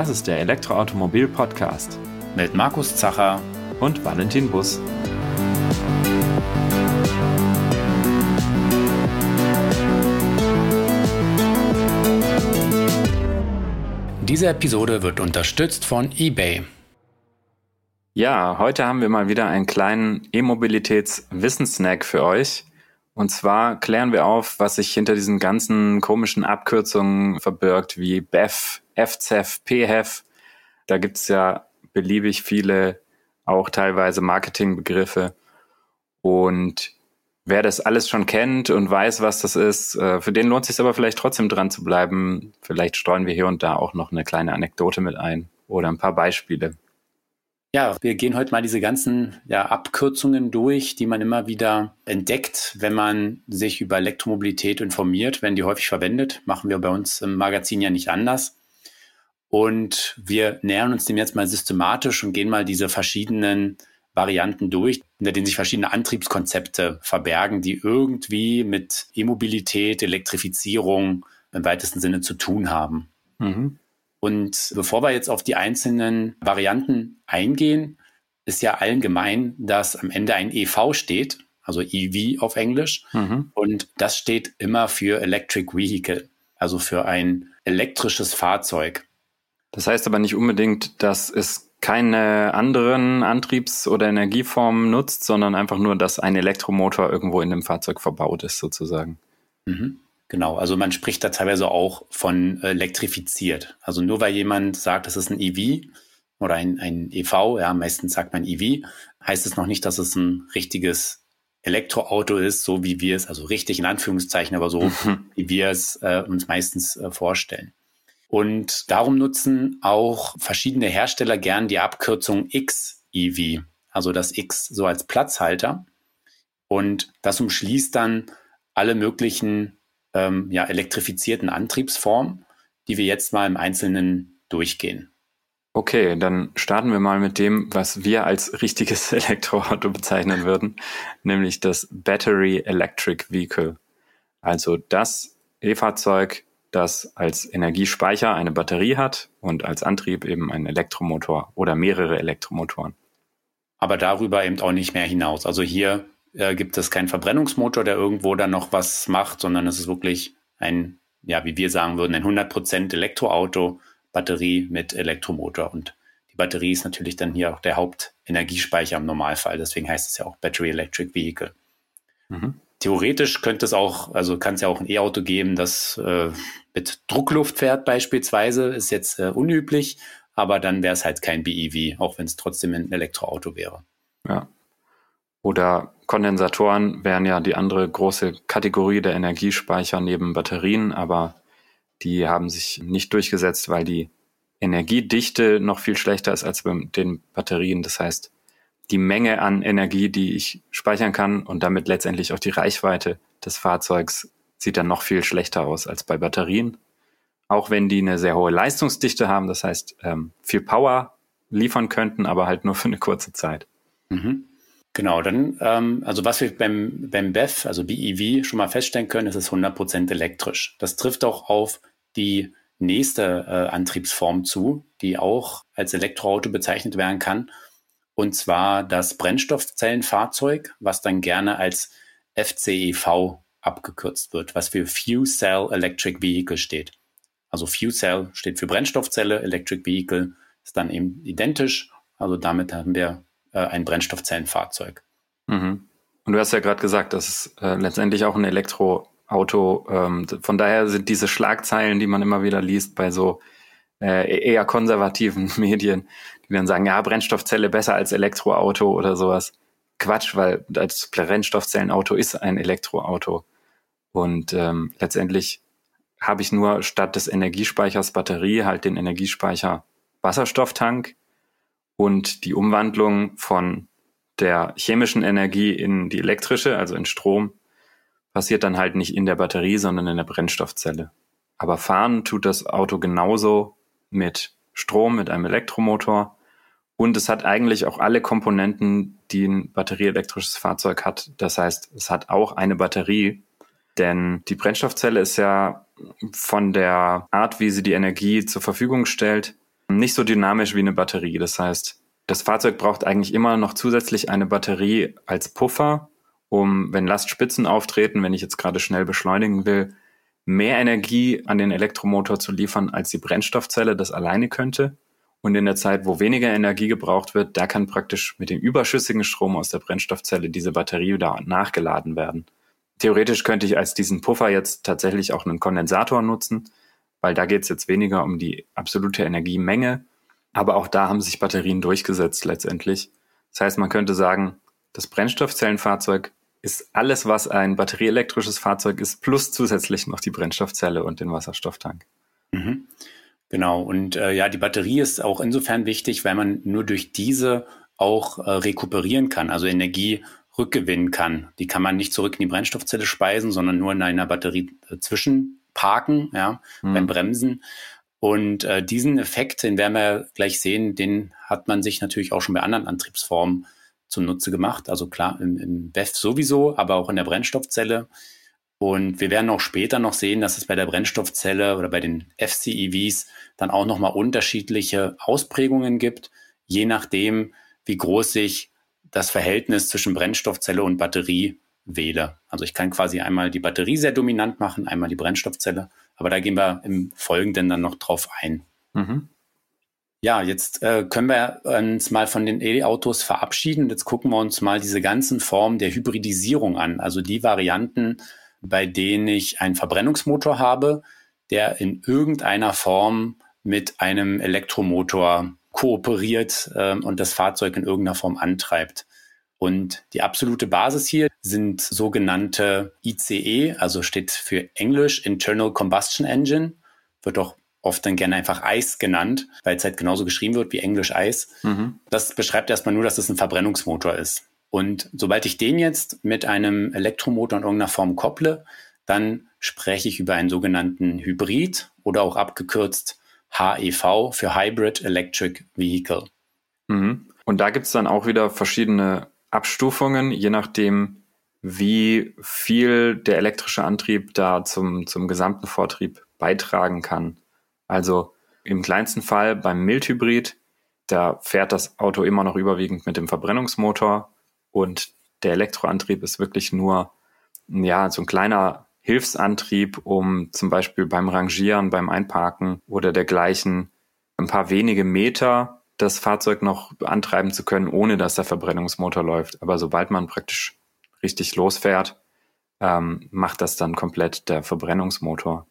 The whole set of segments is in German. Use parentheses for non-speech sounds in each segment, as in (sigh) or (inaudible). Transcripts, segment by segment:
Das ist der Elektroautomobil-Podcast mit Markus Zacher und Valentin Bus. Diese Episode wird unterstützt von eBay. Ja, heute haben wir mal wieder einen kleinen E-Mobilitäts-Wissenssnack für euch. Und zwar klären wir auf, was sich hinter diesen ganzen komischen Abkürzungen verbirgt, wie BEF, FCEF, PHEF. Da gibt's ja beliebig viele, auch teilweise Marketingbegriffe. Und wer das alles schon kennt und weiß, was das ist, äh, für den lohnt es sich aber vielleicht trotzdem dran zu bleiben. Vielleicht streuen wir hier und da auch noch eine kleine Anekdote mit ein oder ein paar Beispiele. Ja, wir gehen heute mal diese ganzen ja, Abkürzungen durch, die man immer wieder entdeckt, wenn man sich über Elektromobilität informiert, werden die häufig verwendet. Machen wir bei uns im Magazin ja nicht anders. Und wir nähern uns dem jetzt mal systematisch und gehen mal diese verschiedenen Varianten durch, in denen sich verschiedene Antriebskonzepte verbergen, die irgendwie mit E-Mobilität, Elektrifizierung im weitesten Sinne zu tun haben. Mhm. Und bevor wir jetzt auf die einzelnen Varianten eingehen, ist ja allen gemein, dass am Ende ein EV steht, also EV auf Englisch. Mhm. Und das steht immer für Electric Vehicle, also für ein elektrisches Fahrzeug. Das heißt aber nicht unbedingt, dass es keine anderen Antriebs- oder Energieformen nutzt, sondern einfach nur, dass ein Elektromotor irgendwo in dem Fahrzeug verbaut ist, sozusagen. Mhm. Genau, also man spricht da teilweise auch von elektrifiziert. Also nur weil jemand sagt, es ist ein EV oder ein, ein EV, ja, meistens sagt man EV, heißt es noch nicht, dass es ein richtiges Elektroauto ist, so wie wir es, also richtig in Anführungszeichen, aber so, (laughs) wie wir es äh, uns meistens äh, vorstellen. Und darum nutzen auch verschiedene Hersteller gern die Abkürzung XEV, also das X so als Platzhalter. Und das umschließt dann alle möglichen ähm, ja, elektrifizierten Antriebsformen, die wir jetzt mal im Einzelnen durchgehen. Okay, dann starten wir mal mit dem, was wir als richtiges (laughs) Elektroauto bezeichnen würden, nämlich das Battery Electric Vehicle. Also das E-Fahrzeug, das als Energiespeicher eine Batterie hat und als Antrieb eben einen Elektromotor oder mehrere Elektromotoren. Aber darüber eben auch nicht mehr hinaus. Also hier äh, gibt es keinen Verbrennungsmotor, der irgendwo dann noch was macht, sondern es ist wirklich ein, ja, wie wir sagen würden, ein 100% Elektroauto, Batterie mit Elektromotor. Und die Batterie ist natürlich dann hier auch der Hauptenergiespeicher im Normalfall. Deswegen heißt es ja auch Battery Electric Vehicle. Mhm. Theoretisch könnte es auch, also kann es ja auch ein E-Auto geben, das äh, mit Druckluft fährt beispielsweise, ist jetzt äh, unüblich, aber dann wäre es halt kein BEV, auch wenn es trotzdem ein Elektroauto wäre. Ja, oder Kondensatoren wären ja die andere große Kategorie der Energiespeicher neben Batterien, aber die haben sich nicht durchgesetzt, weil die Energiedichte noch viel schlechter ist als bei den Batterien. Das heißt, die Menge an Energie, die ich speichern kann und damit letztendlich auch die Reichweite des Fahrzeugs sieht dann noch viel schlechter aus als bei Batterien. Auch wenn die eine sehr hohe Leistungsdichte haben, das heißt ähm, viel Power liefern könnten, aber halt nur für eine kurze Zeit. Mhm. Genau, dann, ähm, also was wir beim, beim BEV, also BEV, schon mal feststellen können, ist es 100% elektrisch. Das trifft auch auf die nächste äh, Antriebsform zu, die auch als Elektroauto bezeichnet werden kann. Und zwar das Brennstoffzellenfahrzeug, was dann gerne als FCEV abgekürzt wird, was für Fuel Cell Electric Vehicle steht. Also Fuel Cell steht für Brennstoffzelle, Electric Vehicle ist dann eben identisch. Also damit haben wir äh, ein Brennstoffzellenfahrzeug. Mhm. Und du hast ja gerade gesagt, das ist äh, letztendlich auch ein Elektroauto. Ähm, von daher sind diese Schlagzeilen, die man immer wieder liest bei so äh, eher konservativen (laughs) Medien, die dann sagen, ja, Brennstoffzelle besser als Elektroauto oder sowas. Quatsch, weil als Brennstoffzellenauto ist ein Elektroauto. Und ähm, letztendlich habe ich nur statt des Energiespeichers Batterie halt den Energiespeicher Wasserstofftank und die Umwandlung von der chemischen Energie in die elektrische, also in Strom, passiert dann halt nicht in der Batterie, sondern in der Brennstoffzelle. Aber fahren tut das Auto genauso mit Strom, mit einem Elektromotor. Und es hat eigentlich auch alle Komponenten, die ein batterieelektrisches Fahrzeug hat. Das heißt, es hat auch eine Batterie, denn die Brennstoffzelle ist ja von der Art, wie sie die Energie zur Verfügung stellt, nicht so dynamisch wie eine Batterie. Das heißt, das Fahrzeug braucht eigentlich immer noch zusätzlich eine Batterie als Puffer, um, wenn Lastspitzen auftreten, wenn ich jetzt gerade schnell beschleunigen will, mehr Energie an den Elektromotor zu liefern, als die Brennstoffzelle das alleine könnte. Und in der Zeit, wo weniger Energie gebraucht wird, da kann praktisch mit dem überschüssigen Strom aus der Brennstoffzelle diese Batterie wieder nachgeladen werden. Theoretisch könnte ich als diesen Puffer jetzt tatsächlich auch einen Kondensator nutzen, weil da geht es jetzt weniger um die absolute Energiemenge. Aber auch da haben sich Batterien durchgesetzt letztendlich. Das heißt, man könnte sagen, das Brennstoffzellenfahrzeug ist alles, was ein batterieelektrisches Fahrzeug ist, plus zusätzlich noch die Brennstoffzelle und den Wasserstofftank. Mhm. Genau. Und äh, ja, die Batterie ist auch insofern wichtig, weil man nur durch diese auch äh, rekuperieren kann, also Energie rückgewinnen kann. Die kann man nicht zurück in die Brennstoffzelle speisen, sondern nur in einer Batterie äh, zwischenparken, ja, mhm. beim Bremsen. Und äh, diesen Effekt, den werden wir gleich sehen, den hat man sich natürlich auch schon bei anderen Antriebsformen zunutze gemacht. Also klar, im, im BEF sowieso, aber auch in der Brennstoffzelle. Und wir werden auch später noch sehen, dass es bei der Brennstoffzelle oder bei den FCEVs dann auch nochmal unterschiedliche Ausprägungen gibt, je nachdem, wie groß sich das Verhältnis zwischen Brennstoffzelle und Batterie wähle. Also ich kann quasi einmal die Batterie sehr dominant machen, einmal die Brennstoffzelle, aber da gehen wir im Folgenden dann noch drauf ein. Mhm. Ja, jetzt äh, können wir uns mal von den E-Autos verabschieden. Jetzt gucken wir uns mal diese ganzen Formen der Hybridisierung an. Also die Varianten, bei denen ich einen Verbrennungsmotor habe, der in irgendeiner Form mit einem Elektromotor kooperiert äh, und das Fahrzeug in irgendeiner Form antreibt. Und die absolute Basis hier sind sogenannte ICE, also steht für Englisch Internal Combustion Engine, wird auch oft dann gerne einfach Eis genannt, weil es halt genauso geschrieben wird wie Englisch Eis. Mhm. Das beschreibt erstmal nur, dass es ein Verbrennungsmotor ist. Und sobald ich den jetzt mit einem Elektromotor in irgendeiner Form kopple, dann spreche ich über einen sogenannten Hybrid oder auch abgekürzt HEV für Hybrid Electric Vehicle. Mhm. Und da gibt es dann auch wieder verschiedene Abstufungen, je nachdem, wie viel der elektrische Antrieb da zum, zum gesamten Vortrieb beitragen kann. Also im kleinsten Fall beim Mildhybrid, da fährt das Auto immer noch überwiegend mit dem Verbrennungsmotor und der Elektroantrieb ist wirklich nur ja so ein kleiner Hilfsantrieb, um zum Beispiel beim Rangieren, beim Einparken oder dergleichen ein paar wenige Meter das Fahrzeug noch antreiben zu können, ohne dass der Verbrennungsmotor läuft. Aber sobald man praktisch richtig losfährt, ähm, macht das dann komplett der Verbrennungsmotor.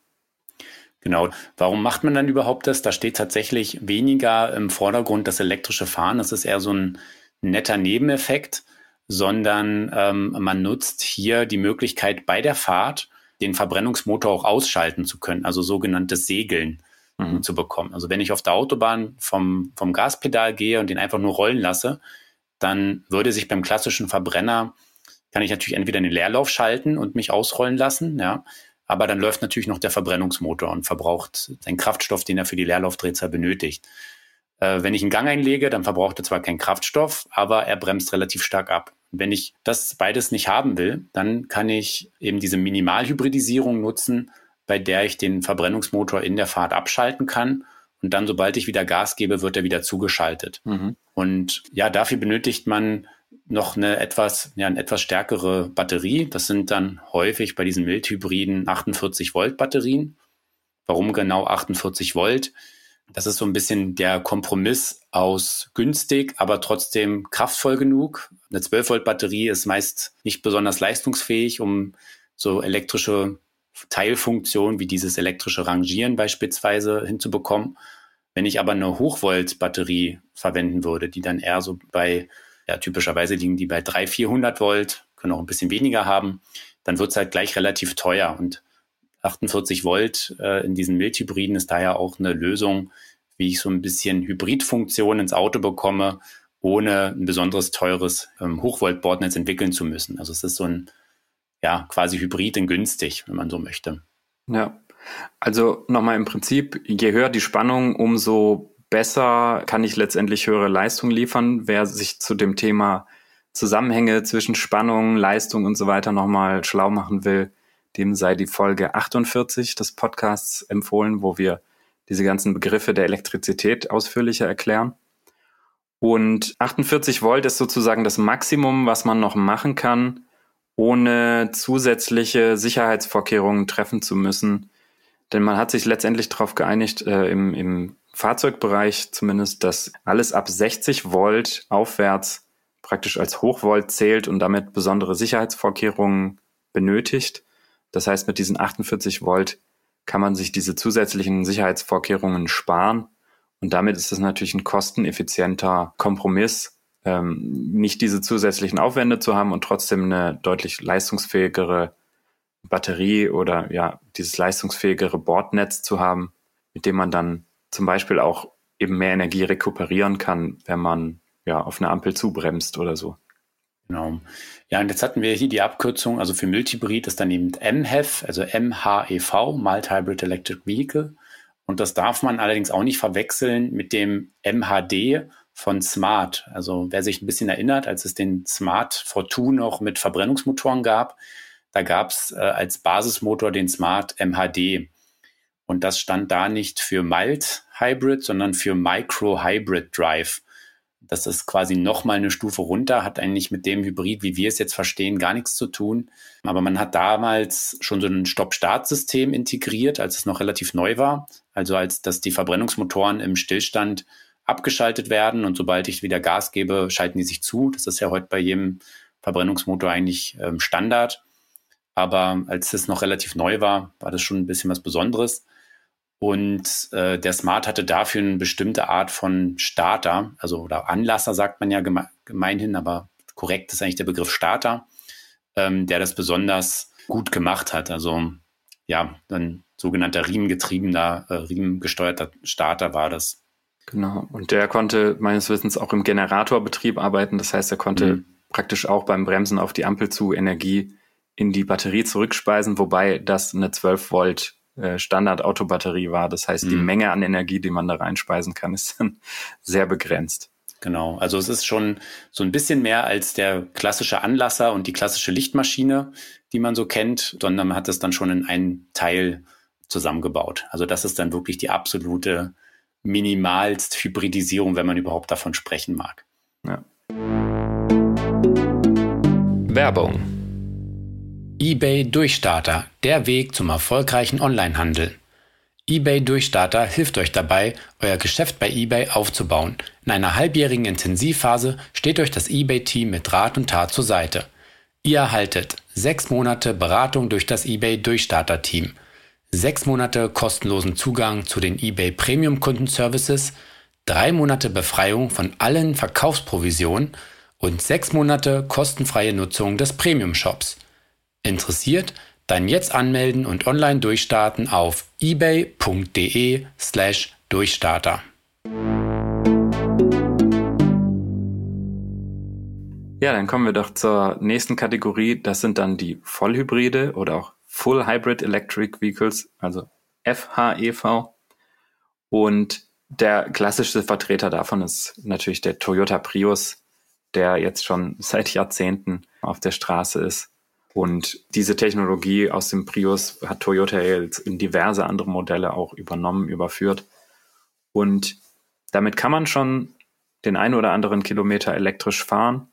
Genau. Warum macht man dann überhaupt das? Da steht tatsächlich weniger im Vordergrund das elektrische Fahren. Das ist eher so ein netter Nebeneffekt, sondern ähm, man nutzt hier die Möglichkeit bei der Fahrt den Verbrennungsmotor auch ausschalten zu können, also sogenanntes Segeln mhm. zu bekommen. Also wenn ich auf der Autobahn vom, vom Gaspedal gehe und den einfach nur rollen lasse, dann würde sich beim klassischen Verbrenner, kann ich natürlich entweder den Leerlauf schalten und mich ausrollen lassen, ja, aber dann läuft natürlich noch der Verbrennungsmotor und verbraucht den Kraftstoff, den er für die Leerlaufdrehzahl benötigt. Äh, wenn ich einen Gang einlege, dann verbraucht er zwar keinen Kraftstoff, aber er bremst relativ stark ab. Wenn ich das beides nicht haben will, dann kann ich eben diese Minimalhybridisierung nutzen, bei der ich den Verbrennungsmotor in der Fahrt abschalten kann. Und dann, sobald ich wieder Gas gebe, wird er wieder zugeschaltet. Mhm. Und ja, dafür benötigt man noch eine etwas, ja, eine etwas stärkere Batterie. Das sind dann häufig bei diesen Mildhybriden 48 Volt Batterien. Warum genau 48 Volt? Das ist so ein bisschen der Kompromiss aus günstig, aber trotzdem kraftvoll genug. Eine 12 Volt Batterie ist meist nicht besonders leistungsfähig, um so elektrische Teilfunktionen wie dieses elektrische Rangieren beispielsweise hinzubekommen. Wenn ich aber eine Hochvolt Batterie verwenden würde, die dann eher so bei ja, typischerweise liegen die bei 300, 400 Volt, können auch ein bisschen weniger haben. Dann wird es halt gleich relativ teuer. Und 48 Volt äh, in diesen Mildhybriden ist daher auch eine Lösung, wie ich so ein bisschen Hybridfunktion ins Auto bekomme, ohne ein besonderes teures ähm, Hochvolt-Bordnetz entwickeln zu müssen. Also es ist so ein ja quasi Hybrid in günstig, wenn man so möchte. Ja, also nochmal im Prinzip, je höher die Spannung, umso besser kann ich letztendlich höhere Leistung liefern. Wer sich zu dem Thema Zusammenhänge zwischen Spannung, Leistung und so weiter nochmal schlau machen will, dem sei die Folge 48 des Podcasts empfohlen, wo wir diese ganzen Begriffe der Elektrizität ausführlicher erklären. Und 48 Volt ist sozusagen das Maximum, was man noch machen kann, ohne zusätzliche Sicherheitsvorkehrungen treffen zu müssen. Denn man hat sich letztendlich darauf geeinigt, äh, im, im Fahrzeugbereich zumindest, dass alles ab 60 Volt aufwärts praktisch als Hochvolt zählt und damit besondere Sicherheitsvorkehrungen benötigt. Das heißt, mit diesen 48 Volt kann man sich diese zusätzlichen Sicherheitsvorkehrungen sparen. Und damit ist es natürlich ein kosteneffizienter Kompromiss, ähm, nicht diese zusätzlichen Aufwände zu haben und trotzdem eine deutlich leistungsfähigere Batterie oder ja, dieses leistungsfähigere Bordnetz zu haben, mit dem man dann zum Beispiel auch eben mehr Energie rekuperieren kann, wenn man ja auf eine Ampel zubremst oder so. Genau. Ja, und jetzt hatten wir hier die Abkürzung, also für Multibrid ist dann eben MHEV, also MHEV, Mild Hybrid Electric Vehicle. Und das darf man allerdings auch nicht verwechseln mit dem MHD von Smart. Also wer sich ein bisschen erinnert, als es den Smart Fortwo noch mit Verbrennungsmotoren gab, da gab es äh, als Basismotor den Smart MHD. Und das stand da nicht für Mild Hybrid, sondern für Micro Hybrid Drive. Das ist quasi nochmal eine Stufe runter, hat eigentlich mit dem Hybrid, wie wir es jetzt verstehen, gar nichts zu tun. Aber man hat damals schon so ein Stopp-Start-System integriert, als es noch relativ neu war. Also als dass die Verbrennungsmotoren im Stillstand abgeschaltet werden und sobald ich wieder Gas gebe, schalten die sich zu. Das ist ja heute bei jedem Verbrennungsmotor eigentlich ähm, Standard. Aber als es noch relativ neu war, war das schon ein bisschen was Besonderes. Und äh, der Smart hatte dafür eine bestimmte Art von Starter, also oder Anlasser sagt man ja geme gemeinhin, aber korrekt ist eigentlich der Begriff Starter, ähm, der das besonders gut gemacht hat. Also ja, ein sogenannter riemengetriebener, äh, riemengesteuerter Starter war das. Genau. Und der konnte meines Wissens auch im Generatorbetrieb arbeiten. Das heißt, er konnte mhm. praktisch auch beim Bremsen auf die Ampel zu Energie in die Batterie zurückspeisen, wobei das eine 12 Volt Standard-Autobatterie war. Das heißt, mhm. die Menge an Energie, die man da reinspeisen kann, ist dann (laughs) sehr begrenzt. Genau, also es ist schon so ein bisschen mehr als der klassische Anlasser und die klassische Lichtmaschine, die man so kennt, sondern man hat es dann schon in einen Teil zusammengebaut. Also das ist dann wirklich die absolute minimalst Hybridisierung, wenn man überhaupt davon sprechen mag. Ja. Werbung eBay Durchstarter, der Weg zum erfolgreichen Onlinehandel. eBay Durchstarter hilft euch dabei, euer Geschäft bei eBay aufzubauen. In einer halbjährigen Intensivphase steht euch das eBay-Team mit Rat und Tat zur Seite. Ihr erhaltet sechs Monate Beratung durch das eBay Durchstarter-Team, sechs Monate kostenlosen Zugang zu den eBay Premium Kundenservices, drei Monate Befreiung von allen Verkaufsprovisionen und sechs Monate kostenfreie Nutzung des Premium Shops. Interessiert? Dann jetzt anmelden und online durchstarten auf ebay.de slash Durchstarter. Ja, dann kommen wir doch zur nächsten Kategorie. Das sind dann die Vollhybride oder auch Full Hybrid Electric Vehicles, also FHEV. Und der klassischste Vertreter davon ist natürlich der Toyota Prius, der jetzt schon seit Jahrzehnten auf der Straße ist und diese Technologie aus dem Prius hat Toyota jetzt in diverse andere Modelle auch übernommen, überführt. Und damit kann man schon den einen oder anderen Kilometer elektrisch fahren,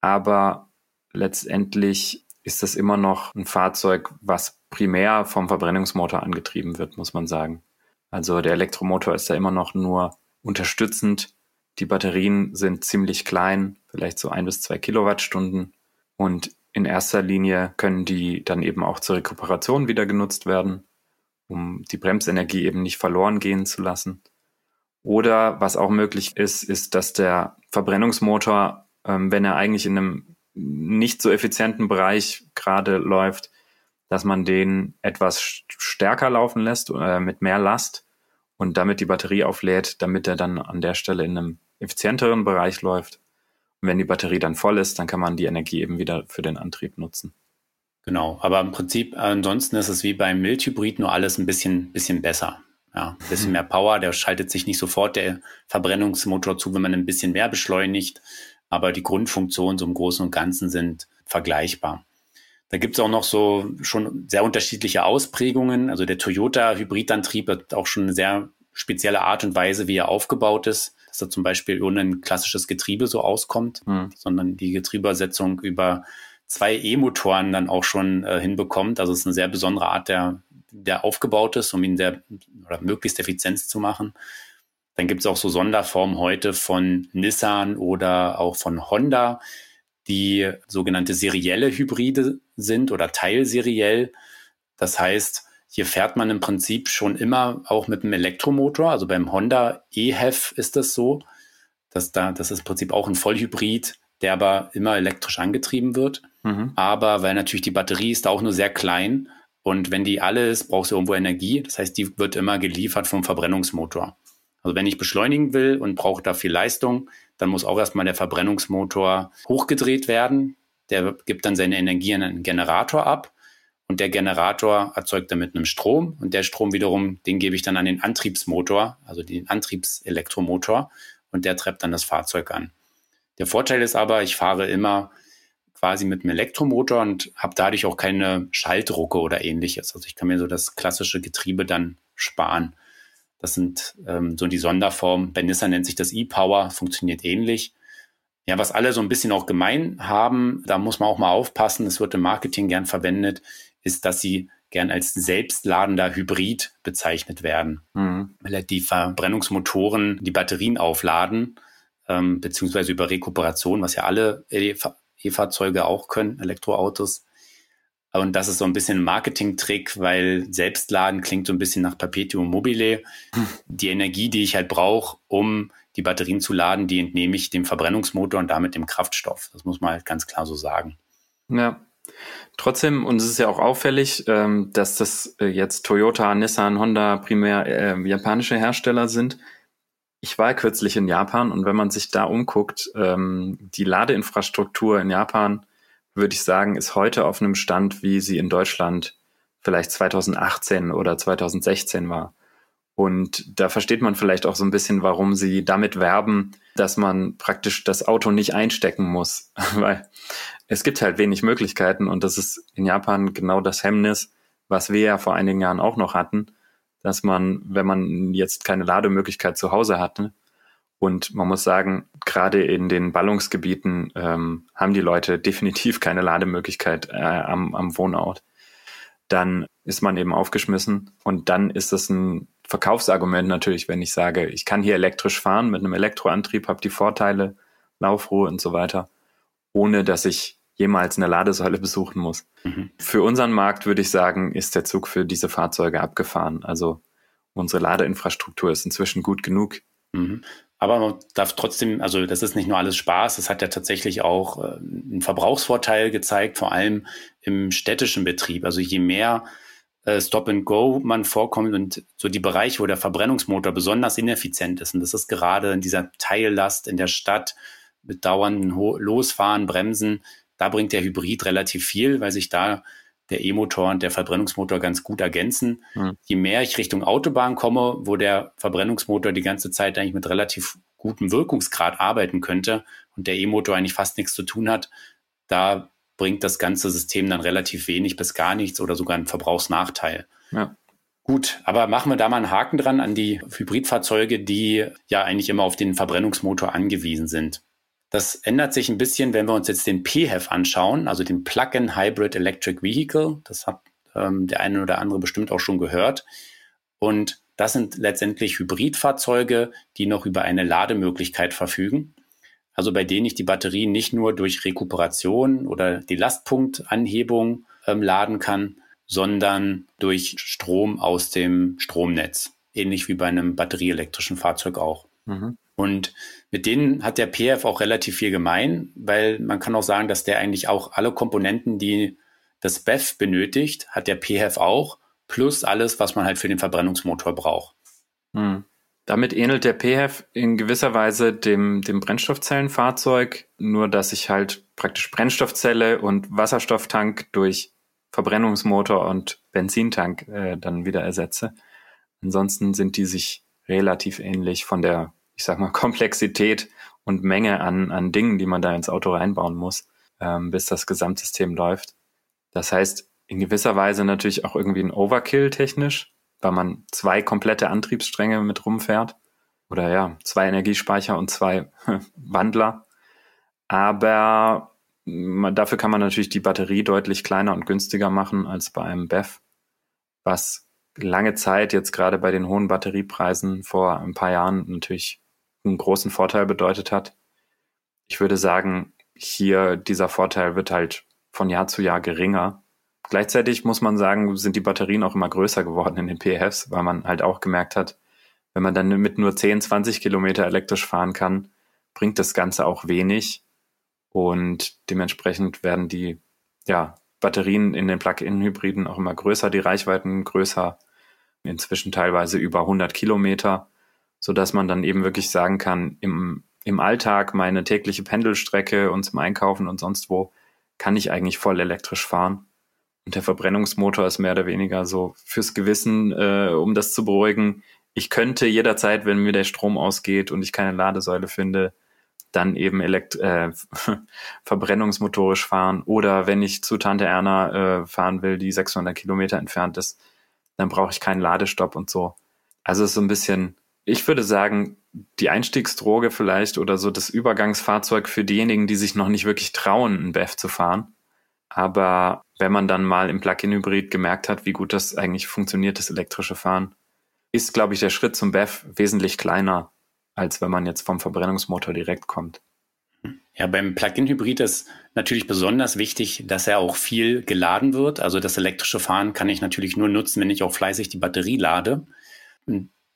aber letztendlich ist das immer noch ein Fahrzeug, was primär vom Verbrennungsmotor angetrieben wird, muss man sagen. Also der Elektromotor ist da immer noch nur unterstützend. Die Batterien sind ziemlich klein, vielleicht so ein bis zwei Kilowattstunden. Und in erster Linie können die dann eben auch zur Rekuperation wieder genutzt werden, um die Bremsenergie eben nicht verloren gehen zu lassen. Oder was auch möglich ist, ist, dass der Verbrennungsmotor, ähm, wenn er eigentlich in einem nicht so effizienten Bereich gerade läuft, dass man den etwas stärker laufen lässt, äh, mit mehr Last und damit die Batterie auflädt, damit er dann an der Stelle in einem effizienteren Bereich läuft. Und wenn die Batterie dann voll ist, dann kann man die Energie eben wieder für den Antrieb nutzen. Genau, aber im Prinzip ansonsten ist es wie beim Mildhybrid nur alles ein bisschen, bisschen besser. Ja, ein bisschen mhm. mehr Power, der schaltet sich nicht sofort der Verbrennungsmotor zu, wenn man ein bisschen mehr beschleunigt, aber die Grundfunktionen so im Großen und Ganzen sind vergleichbar. Da gibt es auch noch so schon sehr unterschiedliche Ausprägungen. Also der Toyota-Hybridantrieb hat auch schon eine sehr spezielle Art und Weise, wie er aufgebaut ist. Dass er zum Beispiel ohne ein klassisches Getriebe so auskommt, hm. sondern die Getriebesetzung über zwei E-Motoren dann auch schon äh, hinbekommt. Also es ist eine sehr besondere Art, der, der aufgebaut ist, um ihn sehr oder möglichst effizient zu machen. Dann gibt es auch so Sonderformen heute von Nissan oder auch von Honda, die sogenannte serielle Hybride sind oder teilseriell. Das heißt, hier fährt man im Prinzip schon immer auch mit einem Elektromotor. Also beim Honda e-HEV ist das so, dass da, das ist im Prinzip auch ein Vollhybrid, der aber immer elektrisch angetrieben wird. Mhm. Aber weil natürlich die Batterie ist da auch nur sehr klein und wenn die alle ist, braucht sie irgendwo Energie. Das heißt, die wird immer geliefert vom Verbrennungsmotor. Also wenn ich beschleunigen will und brauche da viel Leistung, dann muss auch erstmal der Verbrennungsmotor hochgedreht werden. Der gibt dann seine Energie an einen Generator ab und der Generator erzeugt damit einen Strom und der Strom wiederum, den gebe ich dann an den Antriebsmotor, also den Antriebselektromotor und der treibt dann das Fahrzeug an. Der Vorteil ist aber, ich fahre immer quasi mit einem Elektromotor und habe dadurch auch keine Schaltdrucke oder ähnliches. Also ich kann mir so das klassische Getriebe dann sparen. Das sind ähm, so die Sonderformen. Bei Nissan nennt sich das E-Power, funktioniert ähnlich. Ja, was alle so ein bisschen auch gemein haben, da muss man auch mal aufpassen, es wird im Marketing gern verwendet, ist, dass sie gern als selbstladender Hybrid bezeichnet werden, mhm. weil die Verbrennungsmotoren die Batterien aufladen, ähm, beziehungsweise über Rekuperation, was ja alle E-Fahrzeuge auch können, Elektroautos. Und das ist so ein bisschen ein Marketing-Trick, weil Selbstladen klingt so ein bisschen nach Perpetuum mobile. (laughs) Die Energie, die ich halt brauche, um die Batterien zu laden, die entnehme ich dem Verbrennungsmotor und damit dem Kraftstoff. Das muss man halt ganz klar so sagen. Ja. Trotzdem, und es ist ja auch auffällig, ähm, dass das äh, jetzt Toyota, Nissan, Honda primär äh, japanische Hersteller sind. Ich war kürzlich in Japan und wenn man sich da umguckt, ähm, die Ladeinfrastruktur in Japan würde ich sagen, ist heute auf einem Stand, wie sie in Deutschland vielleicht 2018 oder 2016 war. Und da versteht man vielleicht auch so ein bisschen, warum sie damit werben, dass man praktisch das Auto nicht einstecken muss, (laughs) weil es gibt halt wenig Möglichkeiten und das ist in Japan genau das Hemmnis, was wir ja vor einigen Jahren auch noch hatten, dass man, wenn man jetzt keine Lademöglichkeit zu Hause hatte, und man muss sagen, gerade in den Ballungsgebieten ähm, haben die Leute (laughs) definitiv keine Lademöglichkeit äh, am, am Wohnort. Dann ist man eben aufgeschmissen und dann ist das ein Verkaufsargument natürlich, wenn ich sage, ich kann hier elektrisch fahren mit einem Elektroantrieb, habe die Vorteile, Laufruhe und so weiter, ohne dass ich jemals eine Ladesäule besuchen muss. Mhm. Für unseren Markt würde ich sagen, ist der Zug für diese Fahrzeuge abgefahren. Also unsere Ladeinfrastruktur ist inzwischen gut genug. Mhm. Aber man darf trotzdem, also das ist nicht nur alles Spaß, es hat ja tatsächlich auch äh, einen Verbrauchsvorteil gezeigt, vor allem im städtischen Betrieb. Also je mehr äh, Stop and Go man vorkommt und so die Bereiche, wo der Verbrennungsmotor besonders ineffizient ist, und das ist gerade in dieser Teillast in der Stadt mit dauernden Losfahren, Bremsen, da bringt der Hybrid relativ viel, weil sich da der E-Motor und der Verbrennungsmotor ganz gut ergänzen. Mhm. Je mehr ich Richtung Autobahn komme, wo der Verbrennungsmotor die ganze Zeit eigentlich mit relativ gutem Wirkungsgrad arbeiten könnte und der E-Motor eigentlich fast nichts zu tun hat, da bringt das ganze System dann relativ wenig bis gar nichts oder sogar einen Verbrauchsnachteil. Ja. Gut, aber machen wir da mal einen Haken dran an die Hybridfahrzeuge, die ja eigentlich immer auf den Verbrennungsmotor angewiesen sind. Das ändert sich ein bisschen, wenn wir uns jetzt den PHEV anschauen, also den Plug-in Hybrid Electric Vehicle. Das hat ähm, der eine oder andere bestimmt auch schon gehört. Und das sind letztendlich Hybridfahrzeuge, die noch über eine Lademöglichkeit verfügen. Also bei denen ich die Batterie nicht nur durch Rekuperation oder die Lastpunktanhebung ähm, laden kann, sondern durch Strom aus dem Stromnetz. Ähnlich wie bei einem batterieelektrischen Fahrzeug auch. Mhm. Und mit denen hat der PF auch relativ viel gemein, weil man kann auch sagen, dass der eigentlich auch alle Komponenten, die das BEF benötigt, hat der PF auch, plus alles, was man halt für den Verbrennungsmotor braucht. Hm. Damit ähnelt der PHEV in gewisser Weise dem, dem Brennstoffzellenfahrzeug, nur dass ich halt praktisch Brennstoffzelle und Wasserstofftank durch Verbrennungsmotor und Benzintank äh, dann wieder ersetze. Ansonsten sind die sich relativ ähnlich von der ich sag mal, (laughs) Komplexität und Menge an, an Dingen, die man da ins Auto reinbauen muss, ähm, bis das Gesamtsystem läuft. Das heißt, in gewisser Weise natürlich auch irgendwie ein Overkill technisch, weil man zwei komplette Antriebsstränge mit rumfährt. Oder ja, zwei Energiespeicher und zwei (laughs) Wandler. Aber dafür kann man natürlich die Batterie deutlich kleiner und günstiger machen als bei einem BEV, was lange Zeit jetzt gerade bei den hohen Batteriepreisen vor ein paar Jahren natürlich einen großen Vorteil bedeutet hat. Ich würde sagen, hier dieser Vorteil wird halt von Jahr zu Jahr geringer. Gleichzeitig muss man sagen, sind die Batterien auch immer größer geworden in den PHFs, weil man halt auch gemerkt hat, wenn man dann mit nur 10, 20 Kilometer elektrisch fahren kann, bringt das Ganze auch wenig. Und dementsprechend werden die ja, Batterien in den Plug-in-Hybriden auch immer größer, die Reichweiten größer, inzwischen teilweise über 100 Kilometer, so dass man dann eben wirklich sagen kann, im, im Alltag meine tägliche Pendelstrecke und zum Einkaufen und sonst wo kann ich eigentlich voll elektrisch fahren. Und der Verbrennungsmotor ist mehr oder weniger so fürs Gewissen, äh, um das zu beruhigen. Ich könnte jederzeit, wenn mir der Strom ausgeht und ich keine Ladesäule finde, dann eben elekt äh, (laughs) verbrennungsmotorisch fahren. Oder wenn ich zu Tante Erna äh, fahren will, die 600 Kilometer entfernt ist, dann brauche ich keinen Ladestopp und so. Also es ist so ein bisschen, ich würde sagen, die Einstiegsdroge vielleicht oder so das Übergangsfahrzeug für diejenigen, die sich noch nicht wirklich trauen, ein BEV zu fahren. Aber wenn man dann mal im Plug-in-Hybrid gemerkt hat, wie gut das eigentlich funktioniert, das elektrische Fahren, ist, glaube ich, der Schritt zum BEV wesentlich kleiner, als wenn man jetzt vom Verbrennungsmotor direkt kommt. Ja, beim Plug-in-Hybrid ist natürlich besonders wichtig, dass er auch viel geladen wird. Also das elektrische Fahren kann ich natürlich nur nutzen, wenn ich auch fleißig die Batterie lade.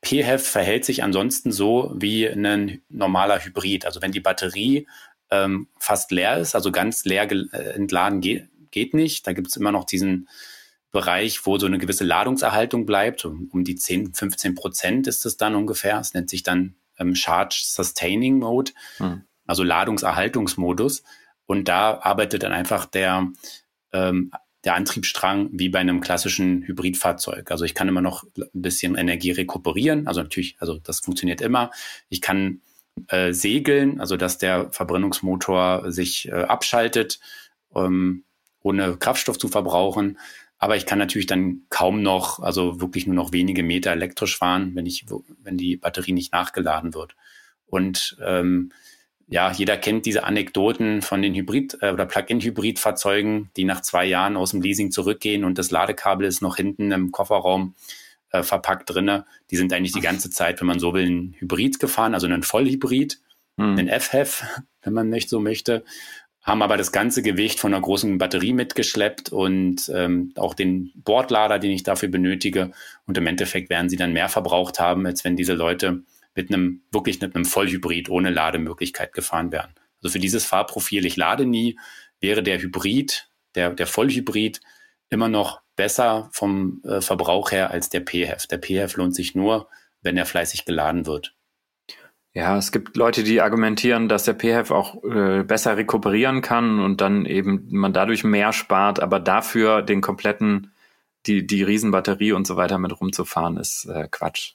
PHEV verhält sich ansonsten so wie ein normaler Hybrid. Also wenn die Batterie ähm, fast leer ist, also ganz leer äh, entladen geht, geht nicht. Da gibt es immer noch diesen Bereich, wo so eine gewisse Ladungserhaltung bleibt. Um, um die 10, 15 Prozent ist es dann ungefähr. Es nennt sich dann ähm, Charge Sustaining Mode, hm. also Ladungserhaltungsmodus. Und da arbeitet dann einfach der, ähm, der Antriebsstrang wie bei einem klassischen Hybridfahrzeug. Also ich kann immer noch ein bisschen Energie rekuperieren. Also natürlich, also das funktioniert immer. Ich kann äh, segeln, also dass der Verbrennungsmotor sich äh, abschaltet, ähm, ohne Kraftstoff zu verbrauchen. Aber ich kann natürlich dann kaum noch, also wirklich nur noch wenige Meter elektrisch fahren, wenn ich, wenn die Batterie nicht nachgeladen wird. Und ähm, ja, jeder kennt diese Anekdoten von den Hybrid- äh, oder Plug-in-Hybrid-Fahrzeugen, die nach zwei Jahren aus dem Leasing zurückgehen und das Ladekabel ist noch hinten im Kofferraum äh, verpackt drinne. Die sind eigentlich die ganze Zeit, wenn man so will, ein Hybrid gefahren, also einen Vollhybrid, hm. einen FHEV, (laughs) wenn man nicht so möchte haben aber das ganze Gewicht von einer großen Batterie mitgeschleppt und ähm, auch den Bordlader, den ich dafür benötige. Und im Endeffekt werden sie dann mehr verbraucht haben, als wenn diese Leute mit einem wirklich mit einem Vollhybrid ohne Lademöglichkeit gefahren wären. Also für dieses Fahrprofil, ich lade nie, wäre der Hybrid, der, der Vollhybrid immer noch besser vom äh, Verbrauch her als der PHEV. Der PHEV lohnt sich nur, wenn er fleißig geladen wird. Ja, es gibt Leute, die argumentieren, dass der PHEV auch äh, besser rekuperieren kann und dann eben man dadurch mehr spart, aber dafür den kompletten, die, die Riesenbatterie und so weiter mit rumzufahren, ist äh, Quatsch.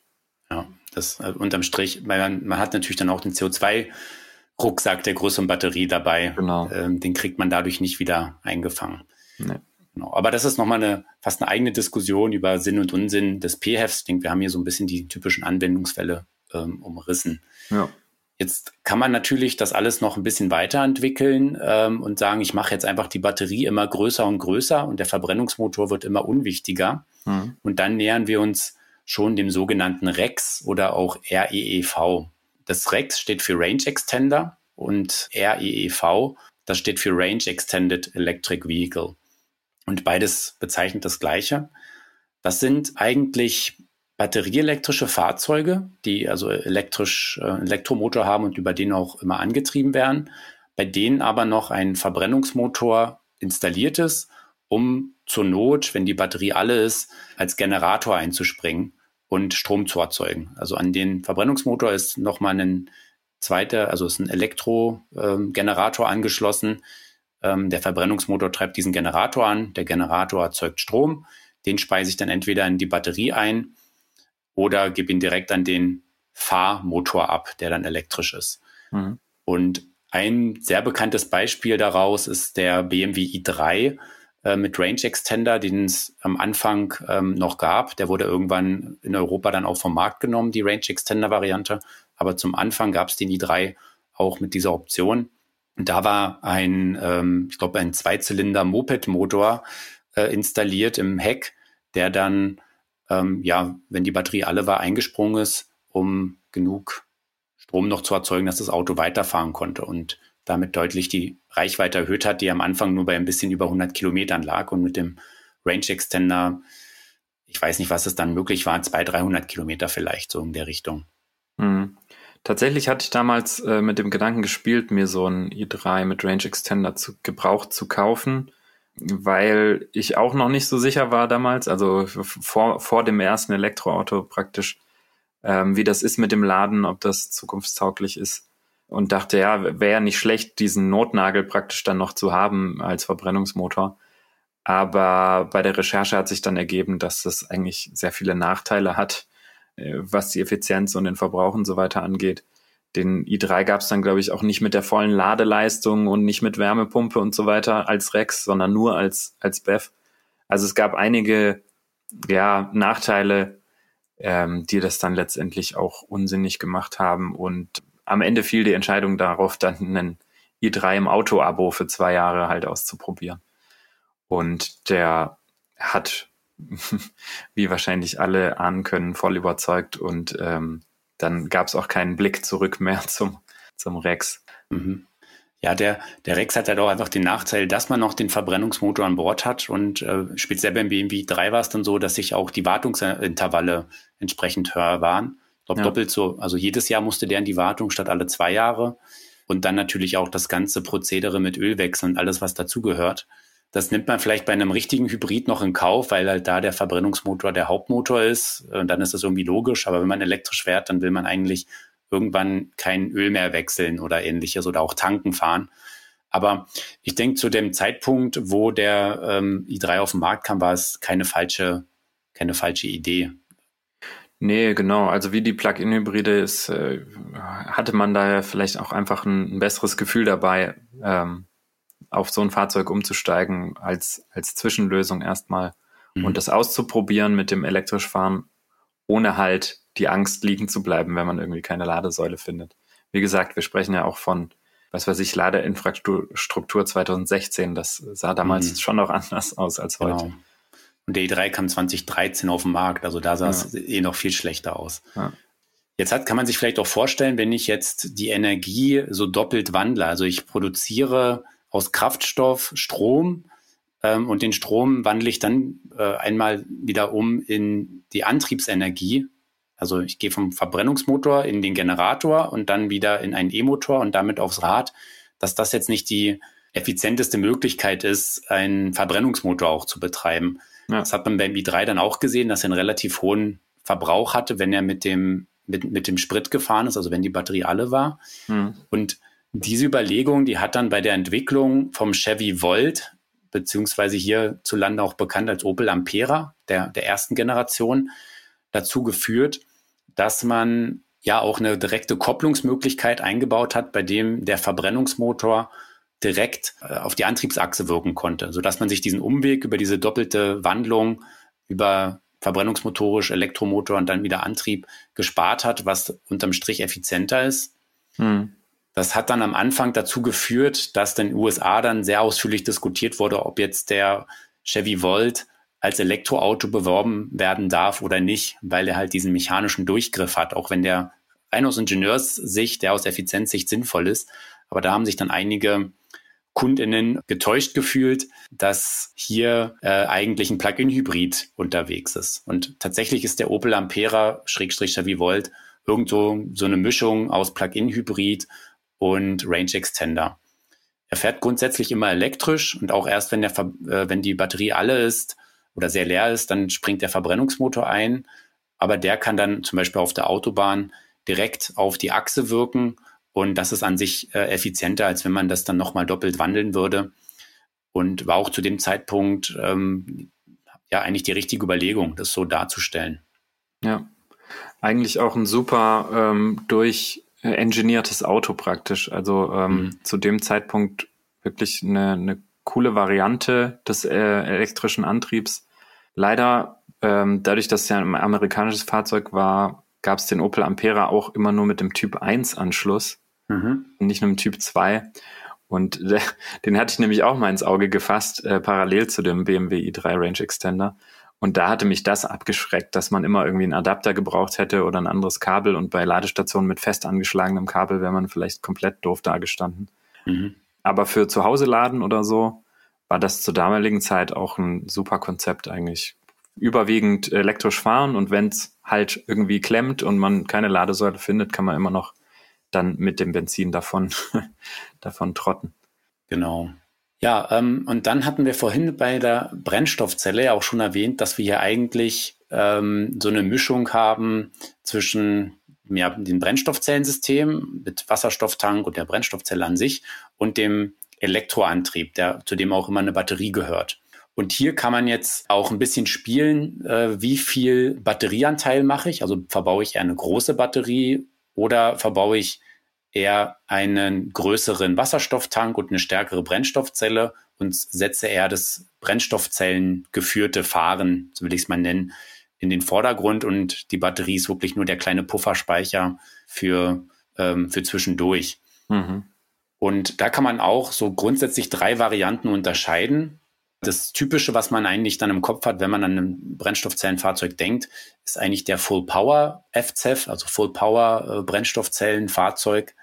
Ja, das äh, unterm Strich, weil man, man hat natürlich dann auch den CO2-Rucksack der größeren Batterie dabei. Genau. Ähm, den kriegt man dadurch nicht wieder eingefangen. Nee. Genau. Aber das ist nochmal eine, fast eine eigene Diskussion über Sinn und Unsinn des PHEVs. Ich denke, wir haben hier so ein bisschen die typischen Anwendungsfälle ähm, umrissen. Ja. Jetzt kann man natürlich das alles noch ein bisschen weiterentwickeln ähm, und sagen, ich mache jetzt einfach die Batterie immer größer und größer und der Verbrennungsmotor wird immer unwichtiger. Mhm. Und dann nähern wir uns schon dem sogenannten REX oder auch REEV. Das REX steht für Range Extender und REEV, das steht für Range Extended Electric Vehicle. Und beides bezeichnet das Gleiche. Das sind eigentlich batterieelektrische Fahrzeuge, die also elektrisch äh, Elektromotor haben und über den auch immer angetrieben werden, bei denen aber noch ein Verbrennungsmotor installiert ist, um zur Not, wenn die Batterie alle ist, als Generator einzuspringen und Strom zu erzeugen. Also an den Verbrennungsmotor ist nochmal ein zweiter, also ist ein Elektrogenerator ähm, angeschlossen. Ähm, der Verbrennungsmotor treibt diesen Generator an, der Generator erzeugt Strom, den speise ich dann entweder in die Batterie ein oder gebe ihn direkt an den Fahrmotor ab, der dann elektrisch ist. Mhm. Und ein sehr bekanntes Beispiel daraus ist der BMW i3. Äh, mit Range Extender, den es am Anfang ähm, noch gab. Der wurde irgendwann in Europa dann auch vom Markt genommen, die Range Extender Variante. Aber zum Anfang gab es den i3 auch mit dieser Option. Und da war ein, ähm, ich glaube, ein Zweizylinder Moped-Motor äh, installiert im Heck, der dann, ähm, ja, wenn die Batterie alle war, eingesprungen ist, um genug Strom noch zu erzeugen, dass das Auto weiterfahren konnte und damit deutlich die Reichweite erhöht hat, die am Anfang nur bei ein bisschen über 100 Kilometern lag und mit dem Range Extender, ich weiß nicht, was es dann möglich war, 200, 300 Kilometer vielleicht so in der Richtung. Mhm. Tatsächlich hatte ich damals äh, mit dem Gedanken gespielt, mir so ein i3 mit Range Extender zu, gebraucht zu kaufen, weil ich auch noch nicht so sicher war damals, also vor, vor dem ersten Elektroauto praktisch, ähm, wie das ist mit dem Laden, ob das zukunftstauglich ist. Und dachte, ja, wäre nicht schlecht, diesen Notnagel praktisch dann noch zu haben als Verbrennungsmotor. Aber bei der Recherche hat sich dann ergeben, dass das eigentlich sehr viele Nachteile hat äh, was die Effizienz und den Verbrauch und so weiter angeht. Den i3 gab es dann, glaube ich, auch nicht mit der vollen Ladeleistung und nicht mit Wärmepumpe und so weiter als Rex, sondern nur als, als BEV. Also es gab einige ja, Nachteile, ähm, die das dann letztendlich auch unsinnig gemacht haben. Und am Ende fiel die Entscheidung darauf, dann einen i3 im Auto-Abo für zwei Jahre halt auszuprobieren. Und der hat (laughs) wie wahrscheinlich alle ahnen können, voll überzeugt und ähm, dann gab es auch keinen Blick zurück mehr (laughs) zum, zum Rex. Mhm. Ja, der, der Rex hat halt auch einfach den Nachteil, dass man noch den Verbrennungsmotor an Bord hat und äh, speziell beim BMW 3 war es dann so, dass sich auch die Wartungsintervalle entsprechend höher waren. Glaube, ja. doppelt so. Also jedes Jahr musste der in die Wartung statt alle zwei Jahre. Und dann natürlich auch das ganze Prozedere mit Ölwechsel und alles, was dazugehört. Das nimmt man vielleicht bei einem richtigen Hybrid noch in Kauf, weil halt da der Verbrennungsmotor der Hauptmotor ist. Und dann ist das irgendwie logisch. Aber wenn man elektrisch fährt, dann will man eigentlich irgendwann kein Öl mehr wechseln oder ähnliches oder auch tanken fahren. Aber ich denke, zu dem Zeitpunkt, wo der ähm, i3 auf den Markt kam, war es keine falsche, keine falsche Idee. Nee, genau. Also wie die Plug-in-Hybride ist, äh, hatte man da ja vielleicht auch einfach ein, ein besseres Gefühl dabei, ähm, auf so ein Fahrzeug umzusteigen als, als Zwischenlösung erstmal mhm. und das auszuprobieren mit dem elektrisch fahren, ohne halt die Angst liegen zu bleiben, wenn man irgendwie keine Ladesäule findet. Wie gesagt, wir sprechen ja auch von, was weiß ich, Ladeinfrastruktur 2016. Das sah damals mhm. schon noch (laughs) anders aus als heute. Genau. Und der i3 kam 2013 auf den Markt, also da sah es ja. eh noch viel schlechter aus. Ja. Jetzt hat, kann man sich vielleicht auch vorstellen, wenn ich jetzt die Energie so doppelt wandle, also ich produziere aus Kraftstoff Strom ähm, und den Strom wandle ich dann äh, einmal wieder um in die Antriebsenergie. Also ich gehe vom Verbrennungsmotor in den Generator und dann wieder in einen E-Motor und damit aufs Rad, dass das jetzt nicht die effizienteste Möglichkeit ist, einen Verbrennungsmotor auch zu betreiben. Ja. Das hat man beim i3 dann auch gesehen, dass er einen relativ hohen Verbrauch hatte, wenn er mit dem, mit, mit dem Sprit gefahren ist, also wenn die Batterie alle war. Mhm. Und diese Überlegung, die hat dann bei der Entwicklung vom Chevy Volt, beziehungsweise hierzulande auch bekannt als Opel Ampera, der, der ersten Generation, dazu geführt, dass man ja auch eine direkte Kopplungsmöglichkeit eingebaut hat, bei dem der Verbrennungsmotor direkt äh, auf die Antriebsachse wirken konnte, sodass man sich diesen Umweg über diese doppelte Wandlung über verbrennungsmotorisch, Elektromotor und dann wieder Antrieb gespart hat, was unterm Strich effizienter ist. Hm. Das hat dann am Anfang dazu geführt, dass in den USA dann sehr ausführlich diskutiert wurde, ob jetzt der Chevy Volt als Elektroauto beworben werden darf oder nicht, weil er halt diesen mechanischen Durchgriff hat, auch wenn der rein aus Ingenieurssicht, der aus Effizienzsicht sinnvoll ist. Aber da haben sich dann einige Kundinnen getäuscht gefühlt, dass hier äh, eigentlich ein Plug-in-Hybrid unterwegs ist. Und tatsächlich ist der Opel Ampera Schrägstrich Chevy Volt irgendwo so eine Mischung aus Plug-in-Hybrid und Range Extender. Er fährt grundsätzlich immer elektrisch und auch erst, wenn, der, äh, wenn die Batterie alle ist oder sehr leer ist, dann springt der Verbrennungsmotor ein. Aber der kann dann zum Beispiel auf der Autobahn direkt auf die Achse wirken und das ist an sich äh, effizienter, als wenn man das dann nochmal doppelt wandeln würde. Und war auch zu dem Zeitpunkt ähm, ja eigentlich die richtige Überlegung, das so darzustellen. Ja, eigentlich auch ein super ähm, durch engineertes Auto praktisch. Also ähm, mhm. zu dem Zeitpunkt wirklich eine, eine coole Variante des äh, elektrischen Antriebs. Leider, ähm, dadurch, dass es ja ein amerikanisches Fahrzeug war, gab es den Opel Ampera auch immer nur mit dem Typ 1 Anschluss, mhm. nicht nur mit Typ 2. Und der, den hatte ich nämlich auch mal ins Auge gefasst, äh, parallel zu dem BMW i3 Range Extender. Und da hatte mich das abgeschreckt, dass man immer irgendwie einen Adapter gebraucht hätte oder ein anderes Kabel. Und bei Ladestationen mit fest angeschlagenem Kabel wäre man vielleicht komplett doof dagestanden. Mhm. Aber für zu Hause laden oder so war das zur damaligen Zeit auch ein super Konzept eigentlich. Überwiegend elektrisch fahren und wenn es halt irgendwie klemmt und man keine Ladesäule findet, kann man immer noch dann mit dem Benzin davon, (laughs) davon trotten. Genau. Ja, ähm, und dann hatten wir vorhin bei der Brennstoffzelle ja auch schon erwähnt, dass wir hier eigentlich ähm, so eine Mischung haben zwischen ja, dem Brennstoffzellensystem mit Wasserstofftank und der Brennstoffzelle an sich und dem Elektroantrieb, der, zu dem auch immer eine Batterie gehört. Und hier kann man jetzt auch ein bisschen spielen, äh, wie viel Batterieanteil mache ich. Also verbaue ich eine große Batterie oder verbaue ich eher einen größeren Wasserstofftank und eine stärkere Brennstoffzelle und setze eher das Brennstoffzellen geführte Fahren, so will ich es mal nennen, in den Vordergrund und die Batterie ist wirklich nur der kleine Pufferspeicher für, ähm, für zwischendurch. Mhm. Und da kann man auch so grundsätzlich drei Varianten unterscheiden. Das Typische, was man eigentlich dann im Kopf hat, wenn man an ein Brennstoffzellenfahrzeug denkt, ist eigentlich der Full Power FCEF, also Full Power äh, Brennstoffzellenfahrzeug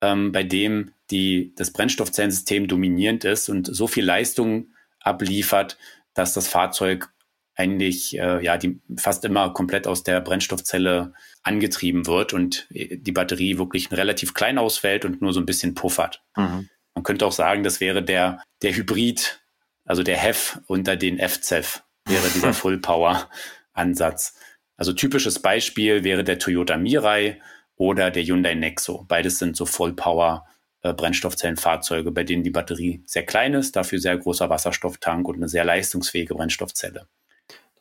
ähm, bei dem die, das Brennstoffzellensystem dominierend ist und so viel Leistung abliefert, dass das Fahrzeug eigentlich äh, ja die fast immer komplett aus der Brennstoffzelle angetrieben wird und die Batterie wirklich relativ klein ausfällt und nur so ein bisschen puffert. Mhm. Man könnte auch sagen, das wäre der der Hybrid, also der HEF unter den FCEF wäre dieser (laughs) Full Power Ansatz. Also typisches Beispiel wäre der Toyota Mirai, oder der Hyundai Nexo. Beides sind so Vollpower äh, Brennstoffzellenfahrzeuge, bei denen die Batterie sehr klein ist, dafür sehr großer Wasserstofftank und eine sehr leistungsfähige Brennstoffzelle.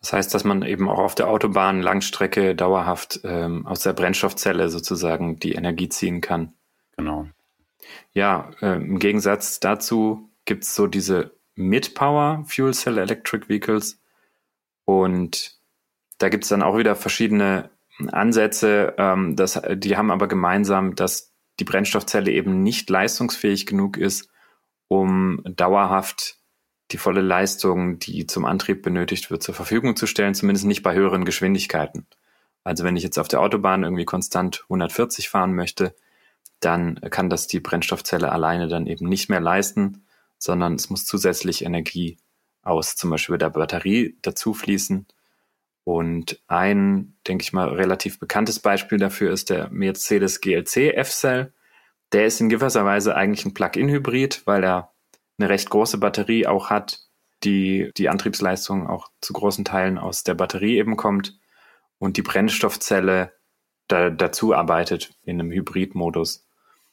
Das heißt, dass man eben auch auf der Autobahn Langstrecke dauerhaft ähm, aus der Brennstoffzelle sozusagen die Energie ziehen kann. Genau. Ja, äh, im Gegensatz dazu gibt es so diese Mid-Power Fuel Cell Electric Vehicles und da gibt es dann auch wieder verschiedene Ansätze, ähm, das, die haben aber gemeinsam, dass die Brennstoffzelle eben nicht leistungsfähig genug ist, um dauerhaft die volle Leistung, die zum Antrieb benötigt wird, zur Verfügung zu stellen, zumindest nicht bei höheren Geschwindigkeiten. Also wenn ich jetzt auf der Autobahn irgendwie konstant 140 fahren möchte, dann kann das die Brennstoffzelle alleine dann eben nicht mehr leisten, sondern es muss zusätzlich Energie aus zum Beispiel der Batterie dazu fließen. Und ein, denke ich mal, relativ bekanntes Beispiel dafür ist der Mercedes GLC F-Cell. Der ist in gewisser Weise eigentlich ein Plug-in-Hybrid, weil er eine recht große Batterie auch hat, die die Antriebsleistung auch zu großen Teilen aus der Batterie eben kommt und die Brennstoffzelle da, dazu arbeitet in einem Hybridmodus.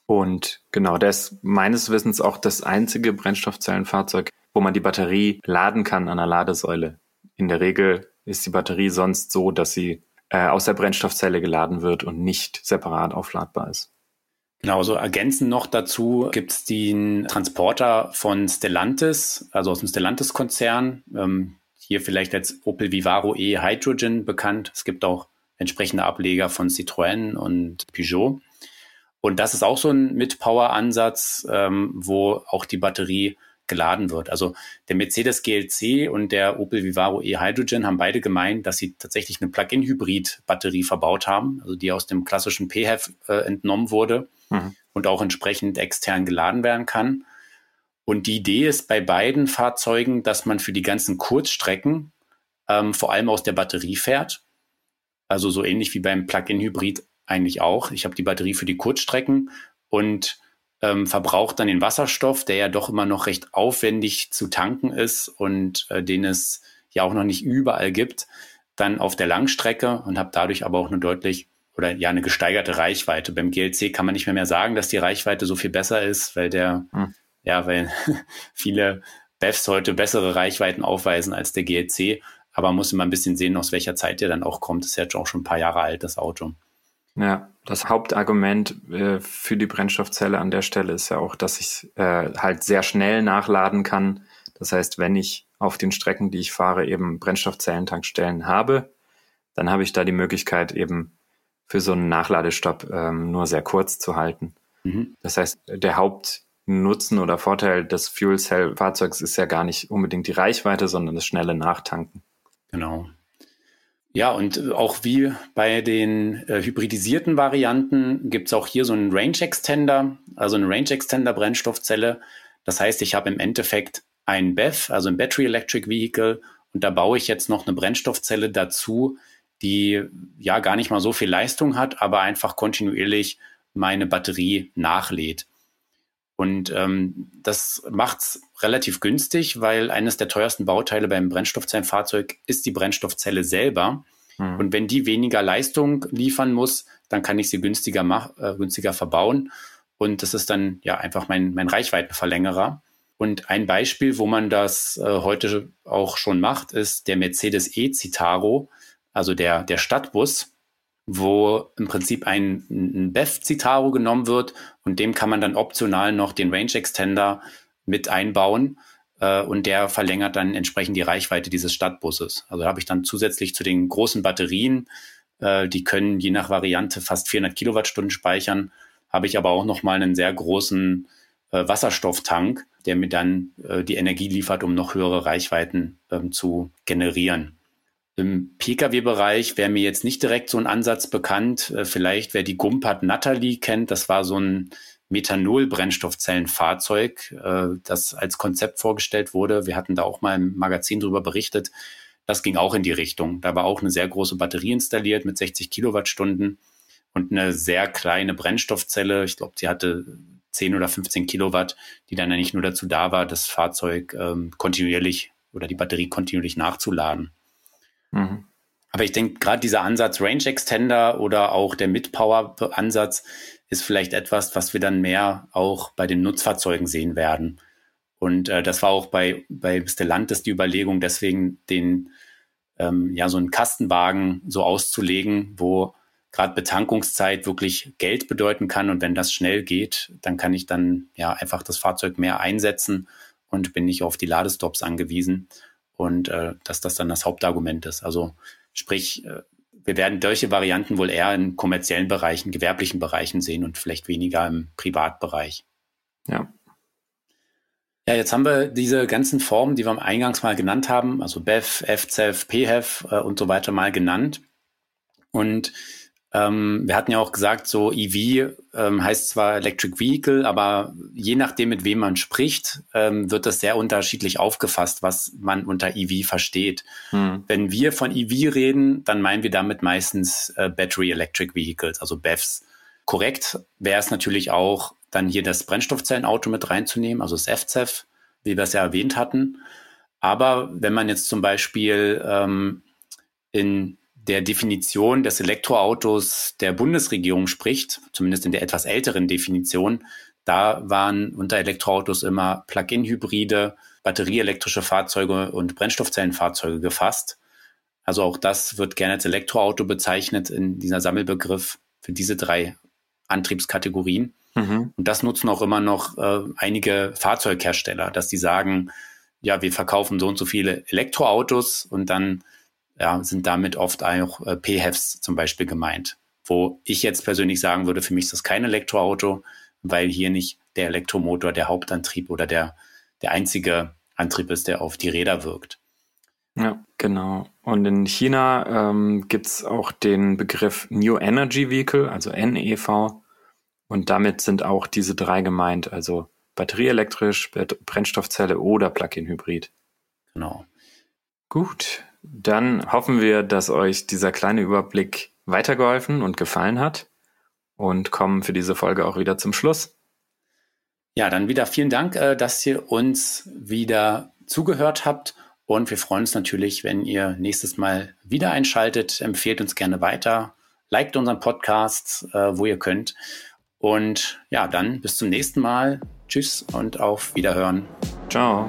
Und genau, das ist meines Wissens auch das einzige Brennstoffzellenfahrzeug, wo man die Batterie laden kann an der Ladesäule. In der Regel ist die Batterie sonst so, dass sie äh, aus der Brennstoffzelle geladen wird und nicht separat aufladbar ist. Genau, so ergänzend noch dazu gibt es den Transporter von Stellantis, also aus dem Stellantis-Konzern. Ähm, hier vielleicht als Opel Vivaro E Hydrogen bekannt. Es gibt auch entsprechende Ableger von Citroën und Peugeot. Und das ist auch so ein Mit-Power-Ansatz, ähm, wo auch die Batterie geladen wird. Also der Mercedes GLC und der Opel Vivaro e-Hydrogen haben beide gemeint, dass sie tatsächlich eine Plug-in-Hybrid-Batterie verbaut haben, also die aus dem klassischen PHEV äh, entnommen wurde mhm. und auch entsprechend extern geladen werden kann. Und die Idee ist bei beiden Fahrzeugen, dass man für die ganzen Kurzstrecken ähm, vor allem aus der Batterie fährt. Also so ähnlich wie beim Plug-in-Hybrid eigentlich auch. Ich habe die Batterie für die Kurzstrecken und ähm, verbraucht dann den Wasserstoff, der ja doch immer noch recht aufwendig zu tanken ist und äh, den es ja auch noch nicht überall gibt, dann auf der Langstrecke und habe dadurch aber auch eine deutlich oder ja eine gesteigerte Reichweite. Beim GLC kann man nicht mehr, mehr sagen, dass die Reichweite so viel besser ist, weil der hm. ja, weil (laughs) viele BEFs heute bessere Reichweiten aufweisen als der GLC, aber man muss immer ein bisschen sehen, aus welcher Zeit der dann auch kommt. Das ist ja auch schon ein paar Jahre alt, das Auto. Ja, Das Hauptargument äh, für die Brennstoffzelle an der Stelle ist ja auch, dass ich äh, halt sehr schnell nachladen kann. Das heißt, wenn ich auf den Strecken, die ich fahre, eben Brennstoffzellentankstellen habe, dann habe ich da die Möglichkeit eben für so einen Nachladestopp ähm, nur sehr kurz zu halten. Mhm. Das heißt, der Hauptnutzen oder Vorteil des Fuel Cell Fahrzeugs ist ja gar nicht unbedingt die Reichweite, sondern das schnelle Nachtanken. Genau. Ja, und auch wie bei den äh, hybridisierten Varianten gibt es auch hier so einen Range Extender, also eine Range Extender Brennstoffzelle. Das heißt, ich habe im Endeffekt ein BEV, also ein Battery Electric Vehicle, und da baue ich jetzt noch eine Brennstoffzelle dazu, die ja gar nicht mal so viel Leistung hat, aber einfach kontinuierlich meine Batterie nachlädt. Und ähm, das macht's relativ günstig, weil eines der teuersten Bauteile beim Brennstoffzellenfahrzeug ist die Brennstoffzelle selber. Mhm. Und wenn die weniger Leistung liefern muss, dann kann ich sie günstiger, mach, äh, günstiger verbauen. Und das ist dann ja einfach mein, mein Reichweitenverlängerer. Und ein Beispiel, wo man das äh, heute auch schon macht, ist der Mercedes E-Citaro also der, der Stadtbus, wo im Prinzip ein, ein BEF-Citaro genommen wird und dem kann man dann optional noch den Range Extender mit einbauen äh, und der verlängert dann entsprechend die Reichweite dieses Stadtbusses. Also da habe ich dann zusätzlich zu den großen Batterien, äh, die können je nach Variante fast 400 Kilowattstunden speichern, habe ich aber auch noch mal einen sehr großen äh, Wasserstofftank, der mir dann äh, die Energie liefert, um noch höhere Reichweiten ähm, zu generieren. Im Pkw-Bereich wäre mir jetzt nicht direkt so ein Ansatz bekannt. Äh, vielleicht wer die Gumpert Natalie kennt, das war so ein Methanol-Brennstoffzellenfahrzeug, äh, das als Konzept vorgestellt wurde. Wir hatten da auch mal im Magazin drüber berichtet. Das ging auch in die Richtung. Da war auch eine sehr große Batterie installiert mit 60 Kilowattstunden und eine sehr kleine Brennstoffzelle. Ich glaube, sie hatte 10 oder 15 Kilowatt, die dann ja nicht nur dazu da war, das Fahrzeug ähm, kontinuierlich oder die Batterie kontinuierlich nachzuladen. Mhm. Aber ich denke, gerade dieser Ansatz Range Extender oder auch der Mid-Power-Ansatz ist vielleicht etwas, was wir dann mehr auch bei den Nutzfahrzeugen sehen werden. Und äh, das war auch bei, bei Stellantis die Überlegung, deswegen den, ähm, ja, so einen Kastenwagen so auszulegen, wo gerade Betankungszeit wirklich Geld bedeuten kann. Und wenn das schnell geht, dann kann ich dann ja einfach das Fahrzeug mehr einsetzen und bin nicht auf die Ladestops angewiesen und äh, dass das dann das Hauptargument ist. Also sprich, äh, wir werden solche Varianten wohl eher in kommerziellen Bereichen, gewerblichen Bereichen sehen und vielleicht weniger im Privatbereich. Ja. Ja, jetzt haben wir diese ganzen Formen, die wir am Eingangs mal genannt haben, also BEF, FCEF, PHEF äh, und so weiter mal genannt. Und ähm, wir hatten ja auch gesagt, so EV ähm, heißt zwar Electric Vehicle, aber je nachdem, mit wem man spricht, ähm, wird das sehr unterschiedlich aufgefasst, was man unter EV versteht. Hm. Wenn wir von EV reden, dann meinen wir damit meistens äh, Battery Electric Vehicles, also BEVs. Korrekt wäre es natürlich auch, dann hier das Brennstoffzellenauto mit reinzunehmen, also das FCEF, wie wir es ja erwähnt hatten. Aber wenn man jetzt zum Beispiel ähm, in der Definition des Elektroautos der Bundesregierung spricht, zumindest in der etwas älteren Definition, da waren unter Elektroautos immer Plug-in-Hybride, batterieelektrische Fahrzeuge und Brennstoffzellenfahrzeuge gefasst. Also auch das wird gerne als Elektroauto bezeichnet in dieser Sammelbegriff für diese drei Antriebskategorien. Mhm. Und das nutzen auch immer noch äh, einige Fahrzeughersteller, dass die sagen, ja, wir verkaufen so und so viele Elektroautos und dann ja, sind damit oft auch äh, PHEVs zum Beispiel gemeint. Wo ich jetzt persönlich sagen würde, für mich ist das kein Elektroauto, weil hier nicht der Elektromotor der Hauptantrieb oder der, der einzige Antrieb ist, der auf die Räder wirkt. Ja, genau. Und in China ähm, gibt es auch den Begriff New Energy Vehicle, also NEV. Und damit sind auch diese drei gemeint, also batterieelektrisch, Brennstoffzelle oder Plug-in-Hybrid. Genau. Gut, dann hoffen wir, dass euch dieser kleine Überblick weitergeholfen und gefallen hat und kommen für diese Folge auch wieder zum Schluss. Ja, dann wieder vielen Dank, äh, dass ihr uns wieder zugehört habt und wir freuen uns natürlich, wenn ihr nächstes Mal wieder einschaltet. Empfehlt uns gerne weiter, liked unseren Podcast, äh, wo ihr könnt. Und ja, dann bis zum nächsten Mal. Tschüss und auf Wiederhören. Ciao.